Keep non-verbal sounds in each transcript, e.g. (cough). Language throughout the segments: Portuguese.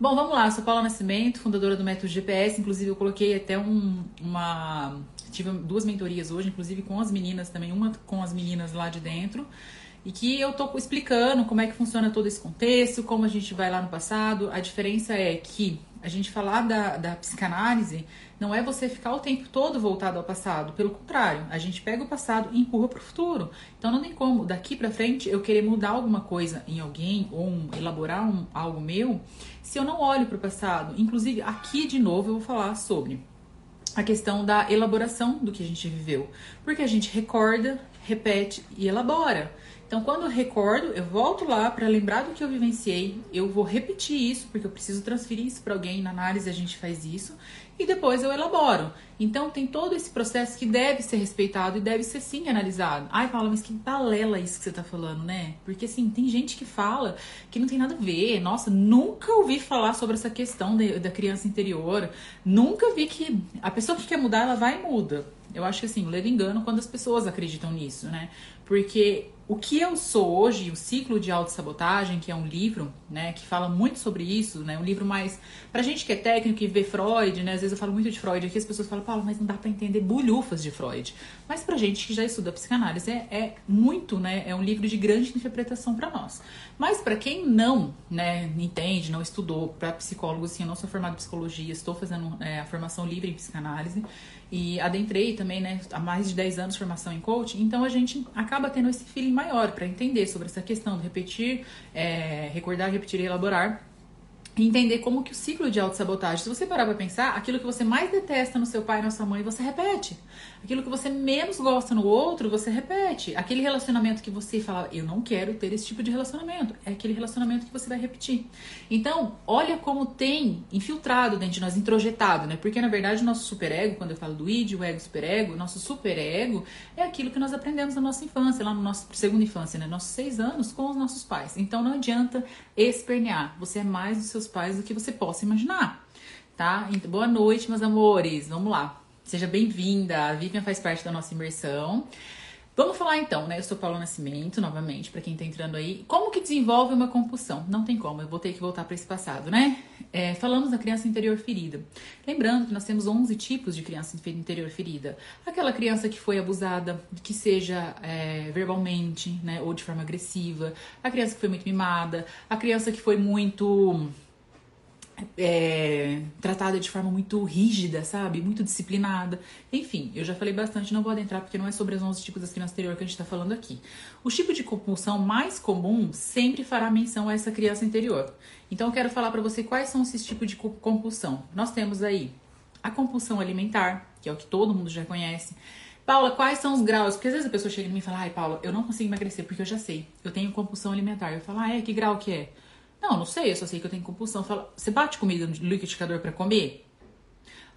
Bom, vamos lá. Eu sou Paula Nascimento, fundadora do Método GPS. Inclusive, eu coloquei até um, uma. Tive duas mentorias hoje, inclusive com as meninas também, uma com as meninas lá de dentro. E que eu tô explicando como é que funciona todo esse contexto, como a gente vai lá no passado. A diferença é que a gente falar da, da psicanálise não é você ficar o tempo todo voltado ao passado. Pelo contrário, a gente pega o passado e empurra para o futuro. Então não tem como, daqui para frente, eu querer mudar alguma coisa em alguém ou um, elaborar um, algo meu se eu não olho para o passado. Inclusive, aqui de novo eu vou falar sobre a questão da elaboração do que a gente viveu. Porque a gente recorda, repete e elabora. Então, quando eu recordo, eu volto lá para lembrar do que eu vivenciei, eu vou repetir isso, porque eu preciso transferir isso para alguém. Na análise, a gente faz isso, e depois eu elaboro. Então, tem todo esse processo que deve ser respeitado e deve ser sim analisado. Ai, Paula, mas que balela isso que você tá falando, né? Porque, assim, tem gente que fala que não tem nada a ver. Nossa, nunca ouvi falar sobre essa questão de, da criança interior. Nunca vi que a pessoa que quer mudar, ela vai e muda. Eu acho que, assim, leva engano quando as pessoas acreditam nisso, né? Porque o que eu sou hoje, o ciclo de autossabotagem, que é um livro, né, que fala muito sobre isso, né, um livro mais pra gente que é técnico e vê Freud, né, às vezes eu falo muito de Freud aqui, as pessoas falam, Paulo, mas não dá para entender bulhufas de Freud. Mas pra gente que já estuda psicanálise é, é muito, né, é um livro de grande interpretação para nós. Mas para quem não, né, entende, não estudou, para psicólogo, assim, eu não sou formado em psicologia, estou fazendo é, a formação livre em psicanálise e adentrei também, né, há mais de 10 anos formação em coaching, então a gente acaba tendo esse feeling maior para entender sobre essa questão de repetir, é, recordar, repetir e elaborar entender como que o ciclo de autossabotagem, se você parar pra pensar, aquilo que você mais detesta no seu pai e na sua mãe, você repete. Aquilo que você menos gosta no outro, você repete. Aquele relacionamento que você fala, eu não quero ter esse tipo de relacionamento, é aquele relacionamento que você vai repetir. Então, olha como tem infiltrado dentro de nós, introjetado, né? Porque na verdade o nosso superego, quando eu falo do id, o ego superego, nosso superego é aquilo que nós aprendemos na nossa infância, lá no nosso segunda infância, né? Nossos seis anos com os nossos pais. Então não adianta espernear. Você é mais do seu seus pais do que você possa imaginar, tá? Então, boa noite, meus amores. Vamos lá. Seja bem-vinda. A Vivian faz parte da nossa imersão. Vamos falar então, né? Eu sou Paulo Nascimento, novamente, para quem tá entrando aí. Como que desenvolve uma compulsão? Não tem como, eu vou ter que voltar para esse passado, né? É, falamos da criança interior ferida. Lembrando que nós temos 11 tipos de criança interior ferida. Aquela criança que foi abusada, que seja é, verbalmente, né? Ou de forma agressiva. A criança que foi muito mimada. A criança que foi muito é, tratada de forma muito rígida, sabe? Muito disciplinada. Enfim, eu já falei bastante, não vou adentrar porque não é sobre os 11 tipos das crianças interior que a gente está falando aqui. O tipo de compulsão mais comum sempre fará menção a essa criança interior. Então eu quero falar para você quais são esses tipos de compulsão. Nós temos aí a compulsão alimentar, que é o que todo mundo já conhece. Paula, quais são os graus? Porque às vezes a pessoa chega em mim e fala, ai, Paula, eu não consigo emagrecer porque eu já sei. Eu tenho compulsão alimentar. Eu falo, ah, é? Que grau que é? Não, não sei, eu só sei que eu tenho compulsão. Fala, você bate comida no liquidificador para comer?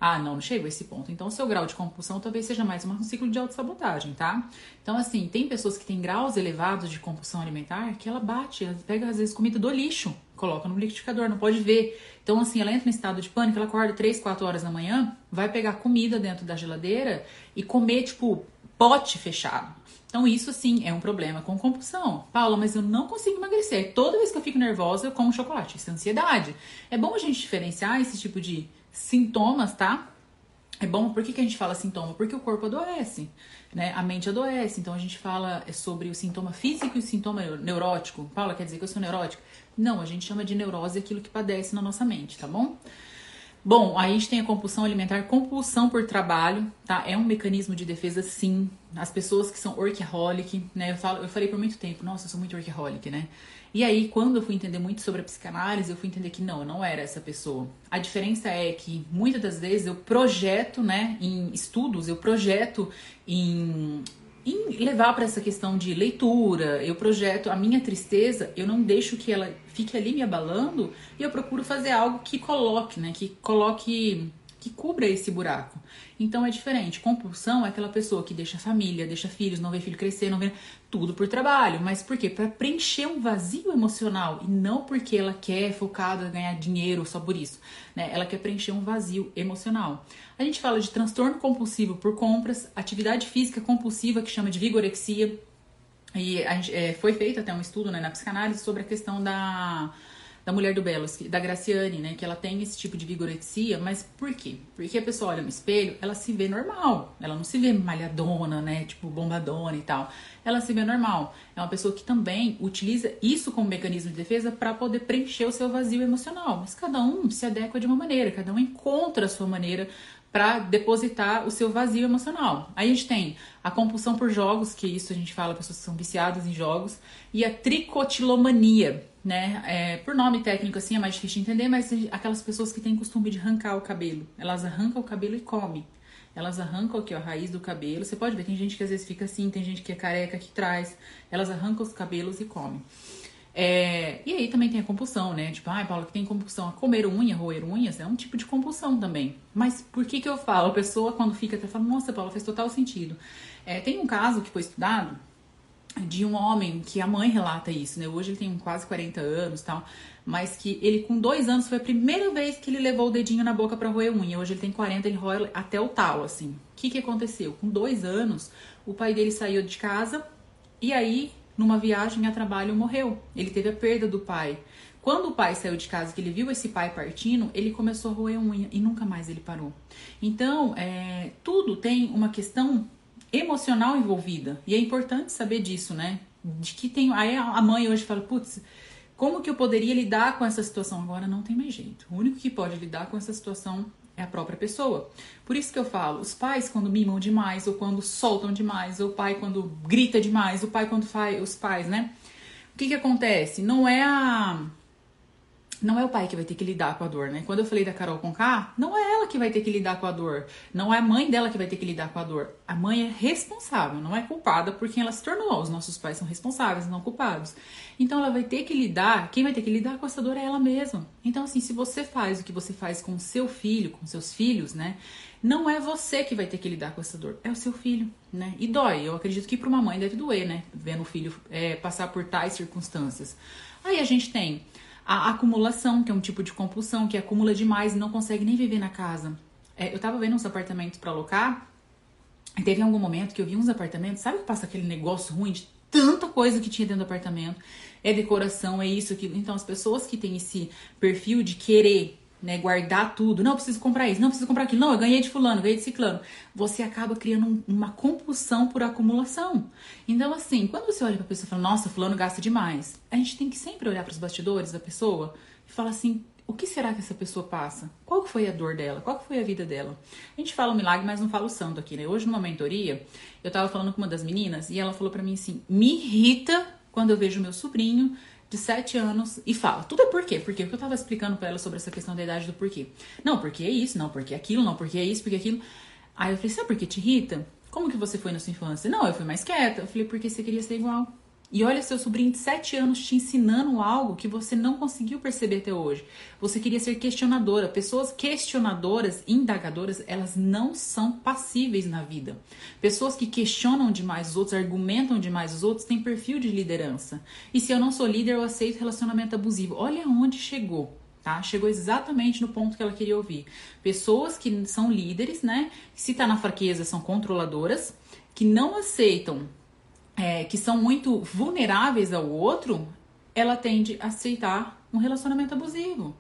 Ah, não, não chego a esse ponto. Então, o seu grau de compulsão talvez seja mais um ciclo de autossabotagem, tá? Então, assim, tem pessoas que têm graus elevados de compulsão alimentar que ela bate, ela pega às vezes comida do lixo, coloca no liquidificador, não pode ver. Então, assim, ela entra em estado de pânico, ela acorda 3, 4 horas da manhã, vai pegar comida dentro da geladeira e comer, tipo, pote fechado. Então, isso sim é um problema com compulsão. Paula, mas eu não consigo emagrecer. Toda vez que eu fico nervosa, eu como chocolate. Isso é ansiedade. É bom a gente diferenciar esse tipo de sintomas, tá? É bom, por que, que a gente fala sintoma? Porque o corpo adoece, né? A mente adoece. Então a gente fala sobre o sintoma físico e o sintoma neurótico. Paula, quer dizer que eu sou neurótica? Não, a gente chama de neurose aquilo que padece na nossa mente, tá bom? Bom, aí a gente tem a compulsão alimentar, compulsão por trabalho, tá? É um mecanismo de defesa, sim. As pessoas que são workaholic, né? Eu, falo, eu falei por muito tempo, nossa, eu sou muito workaholic, né? E aí, quando eu fui entender muito sobre a psicanálise, eu fui entender que não, eu não era essa pessoa. A diferença é que muitas das vezes eu projeto, né, em estudos, eu projeto em em levar para essa questão de leitura, eu projeto a minha tristeza, eu não deixo que ela fique ali me abalando e eu procuro fazer algo que coloque, né, que coloque que cubra esse buraco. Então é diferente. Compulsão é aquela pessoa que deixa família, deixa filhos, não vê filho crescer, não vê tudo por trabalho. Mas por quê? Para preencher um vazio emocional e não porque ela quer focada ganhar dinheiro só por isso. Né? Ela quer preencher um vazio emocional. A gente fala de transtorno compulsivo por compras, atividade física compulsiva que chama de vigorexia. E gente, é, foi feito até um estudo né, na psicanálise sobre a questão da da mulher do Belos, da Graciane, né? Que ela tem esse tipo de vigorexia, mas por quê? Porque a pessoa olha no espelho, ela se vê normal. Ela não se vê malhadona, né? Tipo, bombadona e tal. Ela se vê normal. É uma pessoa que também utiliza isso como mecanismo de defesa para poder preencher o seu vazio emocional. Mas cada um se adequa de uma maneira, cada um encontra a sua maneira para depositar o seu vazio emocional. Aí a gente tem a compulsão por jogos, que isso a gente fala, pessoas que são viciadas em jogos, e a tricotilomania, né? É, por nome técnico assim é mais difícil de entender, mas aquelas pessoas que têm costume de arrancar o cabelo. Elas arrancam o cabelo e comem. Elas arrancam aqui ó, a raiz do cabelo. Você pode ver, tem gente que às vezes fica assim, tem gente que é careca que traz. Elas arrancam os cabelos e comem. É, e aí também tem a compulsão, né? Tipo, ai, ah, Paula, que tem compulsão a comer unha, roer unhas, é um tipo de compulsão também. Mas por que que eu falo? A pessoa quando fica até fala, nossa, Paula, faz total sentido. É, tem um caso que foi estudado de um homem que a mãe relata isso, né? Hoje ele tem quase 40 anos tal, mas que ele com dois anos foi a primeira vez que ele levou o dedinho na boca para roer unha. Hoje ele tem 40, ele roe até o tal, assim. O que que aconteceu? Com dois anos, o pai dele saiu de casa e aí numa viagem a trabalho, morreu. Ele teve a perda do pai. Quando o pai saiu de casa, que ele viu esse pai partindo, ele começou a roer unha e nunca mais ele parou. Então, é, tudo tem uma questão emocional envolvida e é importante saber disso, né? De que tem. Aí a mãe hoje fala, putz, como que eu poderia lidar com essa situação? Agora não tem mais jeito. O único que pode lidar com essa situação é a própria pessoa. Por isso que eu falo, os pais quando mimam demais, ou quando soltam demais, ou o pai quando grita demais, o pai quando faz, os pais, né? O que que acontece? Não é a não é o pai que vai ter que lidar com a dor, né? Quando eu falei da Carol com K, não é ela que vai ter que lidar com a dor. Não é a mãe dela que vai ter que lidar com a dor. A mãe é responsável, não é culpada por quem ela se tornou. Os nossos pais são responsáveis, não culpados. Então ela vai ter que lidar, quem vai ter que lidar com essa dor é ela mesma. Então, assim, se você faz o que você faz com seu filho, com seus filhos, né? Não é você que vai ter que lidar com essa dor, é o seu filho, né? E dói. Eu acredito que para uma mãe deve doer, né? Vendo o filho é, passar por tais circunstâncias. Aí a gente tem a acumulação, que é um tipo de compulsão, que acumula demais e não consegue nem viver na casa. É, eu tava vendo uns apartamentos para alocar, e teve algum momento que eu vi uns apartamentos, sabe que passa aquele negócio ruim de tanta coisa que tinha dentro do apartamento? É decoração, é isso, aquilo. Então, as pessoas que têm esse perfil de querer né, guardar tudo. Não, preciso comprar isso, não preciso comprar aquilo. Não, eu ganhei de fulano, ganhei de ciclano. Você acaba criando um, uma compulsão por acumulação. Então, assim, quando você olha pra pessoa e fala, nossa, fulano gasta demais, a gente tem que sempre olhar para os bastidores da pessoa e falar assim, o que será que essa pessoa passa? Qual foi a dor dela? Qual foi a vida dela? A gente fala o milagre, mas não fala o santo aqui, né? Hoje, numa mentoria, eu tava falando com uma das meninas e ela falou para mim assim, me irrita quando eu vejo meu sobrinho de 7 anos e fala. Tudo é por quê? Porque eu tava explicando para ela sobre essa questão da idade do porquê. Não, porque é isso, não, porque é aquilo, não, porque é isso, porque é aquilo. Aí eu falei, sabe por que te irrita? Como que você foi na sua infância? Não, eu fui mais quieta. Eu falei, porque você queria ser igual. E olha seu sobrinho de 7 anos te ensinando algo que você não conseguiu perceber até hoje. Você queria ser questionadora. Pessoas questionadoras, indagadoras, elas não são passíveis na vida. Pessoas que questionam demais os outros, argumentam demais os outros, têm perfil de liderança. E se eu não sou líder, eu aceito relacionamento abusivo. Olha onde chegou. Tá? Chegou exatamente no ponto que ela queria ouvir. Pessoas que são líderes, né? Se tá na fraqueza, são controladoras, que não aceitam é, que são muito vulneráveis ao outro, ela tende a aceitar um relacionamento abusivo.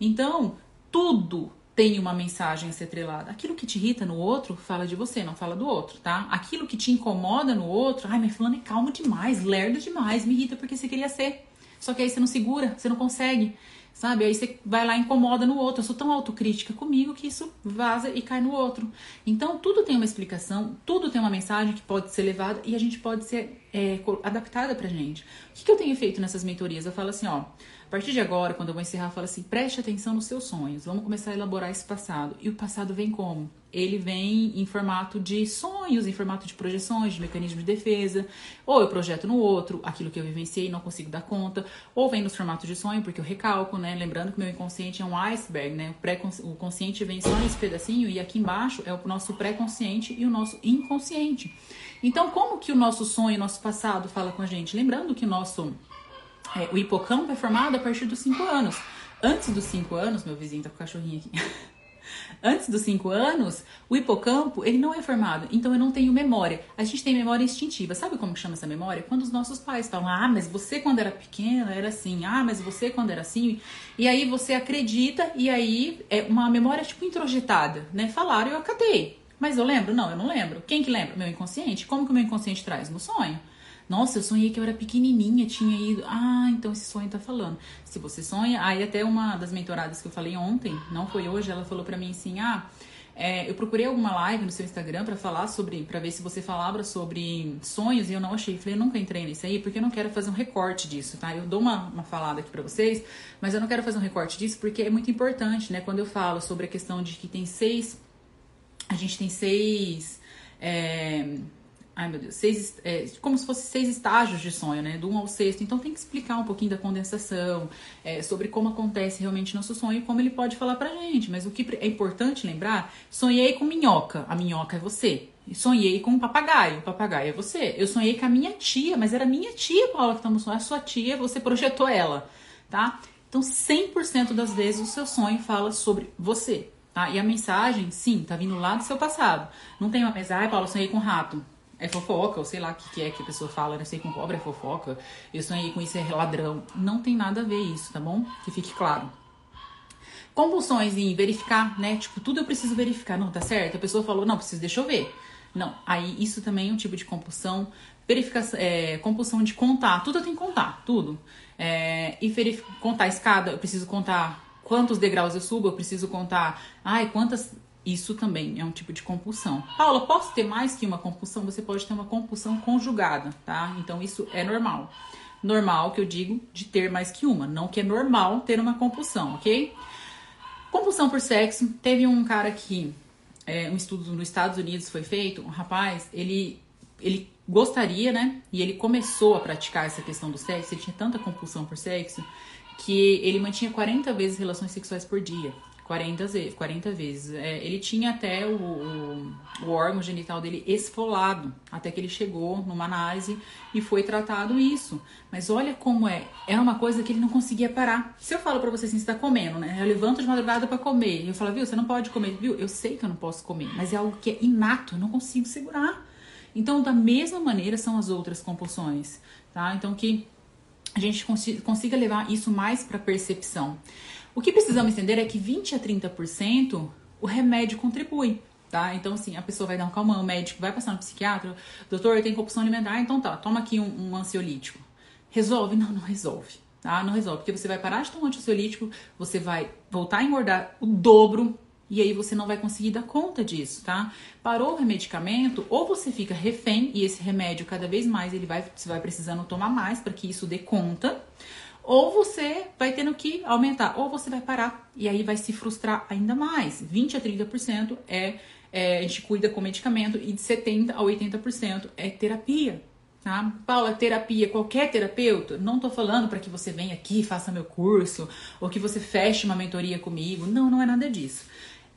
Então, tudo tem uma mensagem a ser atrelada. Aquilo que te irrita no outro, fala de você, não fala do outro, tá? Aquilo que te incomoda no outro, ai, mas fulano é calmo demais, lerdo demais, me irrita porque você queria ser. Só que aí você não segura, você não consegue sabe? Aí você vai lá e incomoda no outro. Eu sou tão autocrítica comigo que isso vaza e cai no outro. Então, tudo tem uma explicação, tudo tem uma mensagem que pode ser levada e a gente pode ser é, adaptada pra gente. O que, que eu tenho feito nessas mentorias? Eu falo assim, ó, a partir de agora, quando eu vou encerrar, eu falo assim, preste atenção nos seus sonhos, vamos começar a elaborar esse passado. E o passado vem como? Ele vem em formato de sonhos, em formato de projeções, de mecanismo de defesa, ou eu projeto no outro aquilo que eu vivenciei e não consigo dar conta, ou vem nos formatos de sonho, porque eu recalco, né? Lembrando que meu inconsciente é um iceberg, né? O, pré o consciente vem só nesse pedacinho e aqui embaixo é o nosso pré-consciente e o nosso inconsciente. Então, como que o nosso sonho, nosso passado fala com a gente? Lembrando que o nosso é, o hipocampo é formado a partir dos 5 anos. Antes dos 5 anos, meu vizinho tá com o cachorrinho aqui. (laughs) Antes dos 5 anos, o hipocampo, ele não é formado, então eu não tenho memória. A gente tem memória instintiva. Sabe como chama essa memória? Quando os nossos pais falam: "Ah, mas você quando era pequena era assim. Ah, mas você quando era assim". E aí você acredita e aí é uma memória tipo introjetada, né? Falaram, eu acatei. Mas eu lembro? Não, eu não lembro. Quem que lembra? Meu inconsciente. Como que o meu inconsciente traz? No sonho. Nossa, eu sonhei que eu era pequenininha, tinha ido. Ah, então esse sonho tá falando. Se você sonha, aí até uma das mentoradas que eu falei ontem, não foi hoje, ela falou para mim assim: "Ah, é, eu procurei alguma live no seu Instagram para falar sobre, para ver se você falava sobre sonhos e eu não achei. Falei, eu nunca entrei nisso aí porque eu não quero fazer um recorte disso, tá? Eu dou uma, uma falada aqui para vocês, mas eu não quero fazer um recorte disso porque é muito importante, né? Quando eu falo sobre a questão de que tem seis, a gente tem seis é, Ai meu Deus, seis, é, como se fosse seis estágios de sonho, né? Do um ao sexto. Então tem que explicar um pouquinho da condensação, é, sobre como acontece realmente nosso sonho e como ele pode falar pra gente. Mas o que é importante lembrar: sonhei com minhoca, a minhoca é você. Sonhei com um papagaio, o papagaio é você. Eu sonhei com a minha tia, mas era minha tia, Paula, que tá no sonho. A sua tia, você projetou ela, tá? Então 100% das vezes o seu sonho fala sobre você. Tá? E a mensagem, sim, tá vindo lá do seu passado. Não tem uma mensagem, ai, Paula, sonhei com rato é fofoca, ou sei lá o que, que é que a pessoa fala, né? Sei com cobra é fofoca, eu sonhei com isso, é ladrão. Não tem nada a ver isso, tá bom? Que fique claro. Compulsões em verificar, né? Tipo, tudo eu preciso verificar. Não, tá certo? A pessoa falou, não, preciso, deixa eu ver. Não, aí isso também é um tipo de compulsão. Verificação, é, compulsão de contar. Tudo eu tenho que contar, tudo. É, e contar a escada, eu preciso contar quantos degraus eu subo, eu preciso contar, ai, quantas isso também é um tipo de compulsão. Paula, posso ter mais que uma compulsão? Você pode ter uma compulsão conjugada, tá? Então isso é normal. Normal que eu digo de ter mais que uma, não que é normal ter uma compulsão, ok? Compulsão por sexo. Teve um cara que é, um estudo nos Estados Unidos foi feito, um rapaz, ele ele gostaria, né? E ele começou a praticar essa questão do sexo, ele tinha tanta compulsão por sexo que ele mantinha 40 vezes relações sexuais por dia. 40 vezes. 40 vezes. É, ele tinha até o, o, o, órgão genital dele esfolado, até que ele chegou numa análise e foi tratado isso. Mas olha como é. Era uma coisa que ele não conseguia parar. Se eu falo para você assim, você tá comendo, né? Eu levanto de madrugada para comer. E eu falo, viu, você não pode comer. Viu, eu sei que eu não posso comer, mas é algo que é inato, eu não consigo segurar. Então, da mesma maneira são as outras compulsões, tá? Então, que a gente consiga levar isso mais para percepção. O que precisamos entender é que 20 a 30% o remédio contribui. Tá? Então, assim, a pessoa vai dar um calmão, o médico vai passar no psiquiatra, doutor, tem compulsão alimentar, então tá, toma aqui um, um ansiolítico. Resolve? Não, não resolve. Tá? Não resolve, porque você vai parar de tomar ansiolítico, você vai voltar a engordar o dobro e aí você não vai conseguir dar conta disso, tá? Parou o medicamento, ou você fica refém e esse remédio cada vez mais ele vai, você vai precisando tomar mais para que isso dê conta, ou você vai tendo que aumentar, ou você vai parar e aí vai se frustrar ainda mais. 20 a 30% é, é a gente cuida com medicamento e de 70 a 80% é terapia. Tá? Paula, terapia, qualquer terapeuta, não tô falando para que você venha aqui, faça meu curso, ou que você feche uma mentoria comigo. Não, não é nada disso.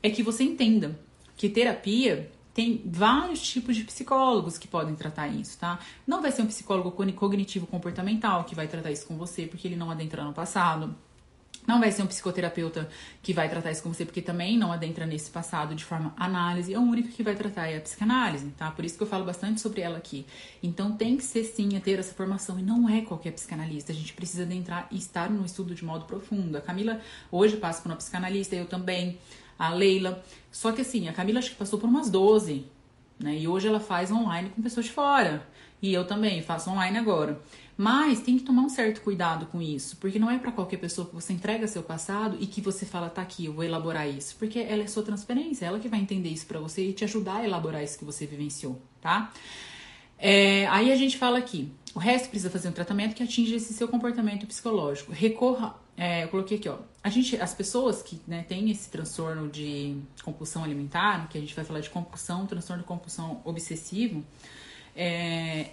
É que você entenda que terapia tem vários tipos de psicólogos que podem tratar isso, tá? Não vai ser um psicólogo cognitivo comportamental que vai tratar isso com você, porque ele não adentra no passado. Não vai ser um psicoterapeuta que vai tratar isso com você, porque também não adentra nesse passado de forma análise. O único que vai tratar é a psicanálise, tá? Por isso que eu falo bastante sobre ela aqui. Então tem que ser sim a ter essa formação. E não é qualquer psicanalista. A gente precisa adentrar e estar no estudo de modo profundo. A Camila hoje passa por uma psicanalista, eu também a Leila. Só que assim, a Camila acho que passou por umas 12, né? E hoje ela faz online com pessoas de fora. E eu também faço online agora. Mas tem que tomar um certo cuidado com isso, porque não é para qualquer pessoa que você entrega seu passado e que você fala, tá aqui, eu vou elaborar isso, porque ela é sua transferência, ela que vai entender isso para você e te ajudar a elaborar isso que você vivenciou, tá? É, aí a gente fala aqui, o resto precisa fazer um tratamento que atinja esse seu comportamento psicológico. Recorra é, eu coloquei aqui, ó. A gente, as pessoas que né, têm esse transtorno de compulsão alimentar, que a gente vai falar de compulsão, transtorno de compulsão obsessivo, é,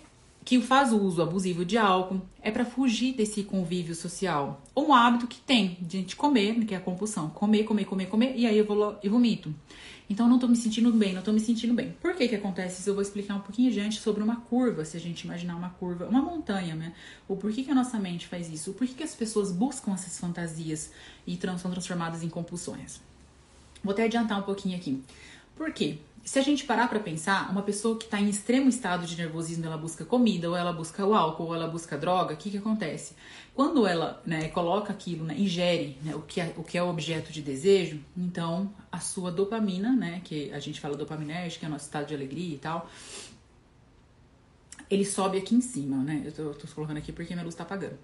que faz uso abusivo de álcool, é para fugir desse convívio social. Ou um hábito que tem de gente comer, que é a compulsão. Comer, comer, comer, comer, e aí eu vou e vomito. Então não tô me sentindo bem, não tô me sentindo bem. Por que que acontece isso? Eu vou explicar um pouquinho adiante sobre uma curva, se a gente imaginar uma curva, uma montanha, né? O porquê que a nossa mente faz isso? O porquê que as pessoas buscam essas fantasias e são transformadas em compulsões? Vou até adiantar um pouquinho aqui. Por quê? Se a gente parar para pensar, uma pessoa que está em extremo estado de nervosismo, ela busca comida, ou ela busca o álcool, ou ela busca droga, o que, que acontece? Quando ela né, coloca aquilo, né, ingere né, o, que é, o que é o objeto de desejo, então a sua dopamina, né, que a gente fala dopaminérgica, que é o nosso estado de alegria e tal, ele sobe aqui em cima, né? Eu tô, tô colocando aqui porque minha luz tá apagando.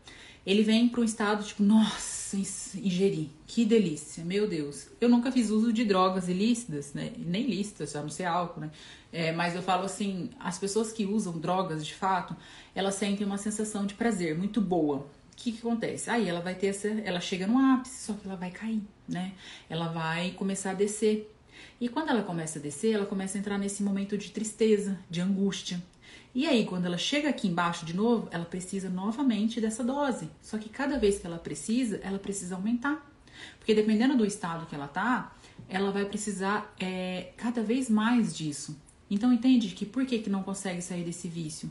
Ele vem para um estado tipo, nossa, ingerir, que delícia, meu Deus. Eu nunca fiz uso de drogas ilícitas, né? Nem lícitas, a não ser álcool, né? É, mas eu falo assim, as pessoas que usam drogas de fato, elas sentem uma sensação de prazer muito boa. O que, que acontece? Aí ela vai ter essa, ela chega no ápice, só que ela vai cair, né? Ela vai começar a descer. E quando ela começa a descer, ela começa a entrar nesse momento de tristeza, de angústia. E aí, quando ela chega aqui embaixo de novo, ela precisa novamente dessa dose. Só que cada vez que ela precisa, ela precisa aumentar. Porque dependendo do estado que ela tá, ela vai precisar é, cada vez mais disso. Então entende que por que, que não consegue sair desse vício?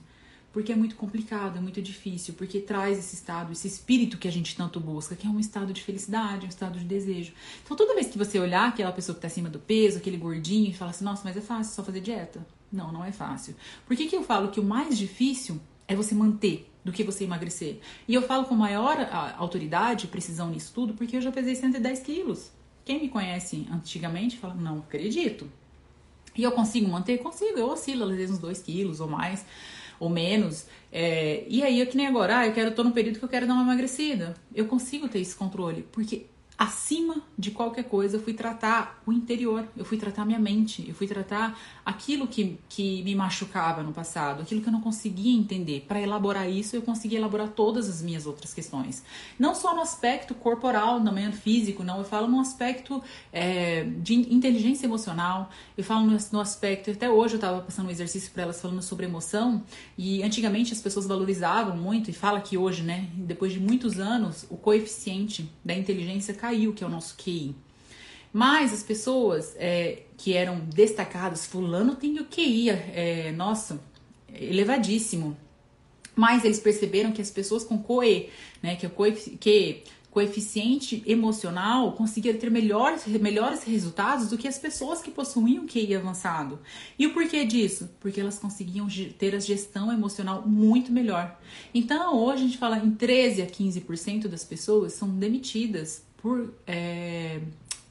Porque é muito complicado, é muito difícil, porque traz esse estado, esse espírito que a gente tanto busca, que é um estado de felicidade, um estado de desejo. Então toda vez que você olhar aquela pessoa que está acima do peso, aquele gordinho, e fala assim, nossa, mas é fácil só fazer dieta. Não, não é fácil. Por que, que eu falo que o mais difícil é você manter do que você emagrecer? E eu falo com maior autoridade e precisão nisso tudo, porque eu já pesei 110 quilos. Quem me conhece antigamente fala, não acredito. E eu consigo manter? Consigo, eu oscilo às vezes uns 2 quilos ou mais ou menos. É, e aí, é que nem agora, ah, eu quero, tô no período que eu quero dar uma emagrecida. Eu consigo ter esse controle, porque acima de qualquer coisa, eu fui tratar o interior, eu fui tratar minha mente, eu fui tratar aquilo que, que me machucava no passado, aquilo que eu não conseguia entender. Para elaborar isso, eu consegui elaborar todas as minhas outras questões. Não só no aspecto corporal, no meio físico, não, eu falo no aspecto é, de inteligência emocional, eu falo no, no aspecto, até hoje eu estava passando um exercício para elas falando sobre emoção, e antigamente as pessoas valorizavam muito, e fala que hoje, né, depois de muitos anos, o coeficiente da inteligência caiu caiu, que é o nosso QI. Mas as pessoas é, que eram destacadas, fulano tem o QI, é, nossa, elevadíssimo. Mas eles perceberam que as pessoas com COE, né, que é o que coeficiente emocional conseguiram ter melhores, melhores resultados do que as pessoas que possuíam QI avançado. E o porquê disso? Porque elas conseguiam ter a gestão emocional muito melhor. Então, hoje a gente fala em 13 a 15% das pessoas são demitidas por é,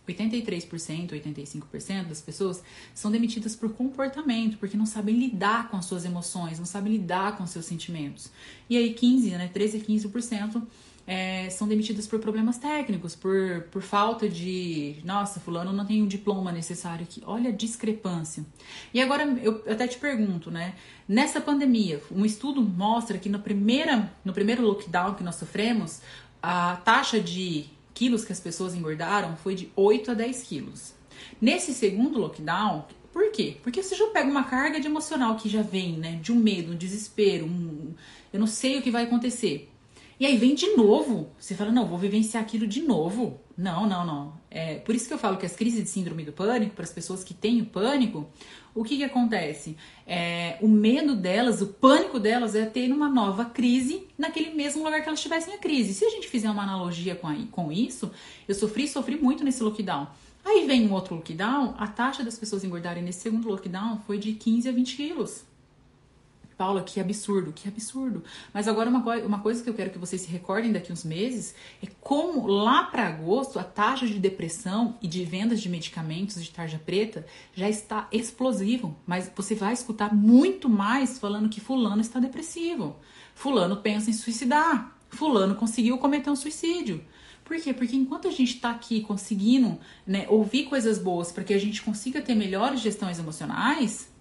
83%, 85% das pessoas são demitidas por comportamento, porque não sabem lidar com as suas emoções, não sabem lidar com seus sentimentos. E aí 15, né, 13 a 15% é, são demitidas por problemas técnicos, por, por falta de, nossa, fulano não tem o diploma necessário aqui. Olha a discrepância. E agora eu até te pergunto, né? Nessa pandemia, um estudo mostra que no, primeira, no primeiro lockdown que nós sofremos, a taxa de quilos que as pessoas engordaram foi de 8 a 10 quilos. Nesse segundo lockdown, por quê? Porque você já pega uma carga de emocional que já vem, né? De um medo, um desespero, um, eu não sei o que vai acontecer. E aí vem de novo. Você fala, não, vou vivenciar aquilo de novo. Não, não, não. É, por isso que eu falo que as crises de síndrome do pânico, para as pessoas que têm o pânico, o que, que acontece? É, o medo delas, o pânico delas é ter uma nova crise naquele mesmo lugar que elas tivessem a crise. Se a gente fizer uma analogia com, a, com isso, eu sofri, sofri muito nesse lockdown. Aí vem um outro lockdown, a taxa das pessoas engordarem nesse segundo lockdown foi de 15 a 20 quilos. Paula, que absurdo, que absurdo. Mas agora uma, uma coisa que eu quero que vocês se recordem daqui uns meses é como lá para agosto a taxa de depressão e de vendas de medicamentos de tarja preta já está explosivo. Mas você vai escutar muito mais falando que fulano está depressivo. Fulano pensa em suicidar. Fulano conseguiu cometer um suicídio. Por quê? Porque enquanto a gente está aqui conseguindo né, ouvir coisas boas para que a gente consiga ter melhores gestões emocionais,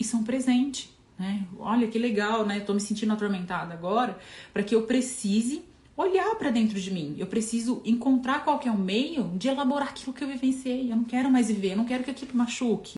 isso é um presente. Né? Olha que legal, né? Tô me sentindo atormentada agora, para que eu precise olhar para dentro de mim. Eu preciso encontrar qual que é o meio de elaborar aquilo que eu vivenciei. Eu não quero mais viver, eu não quero que aquilo machuque.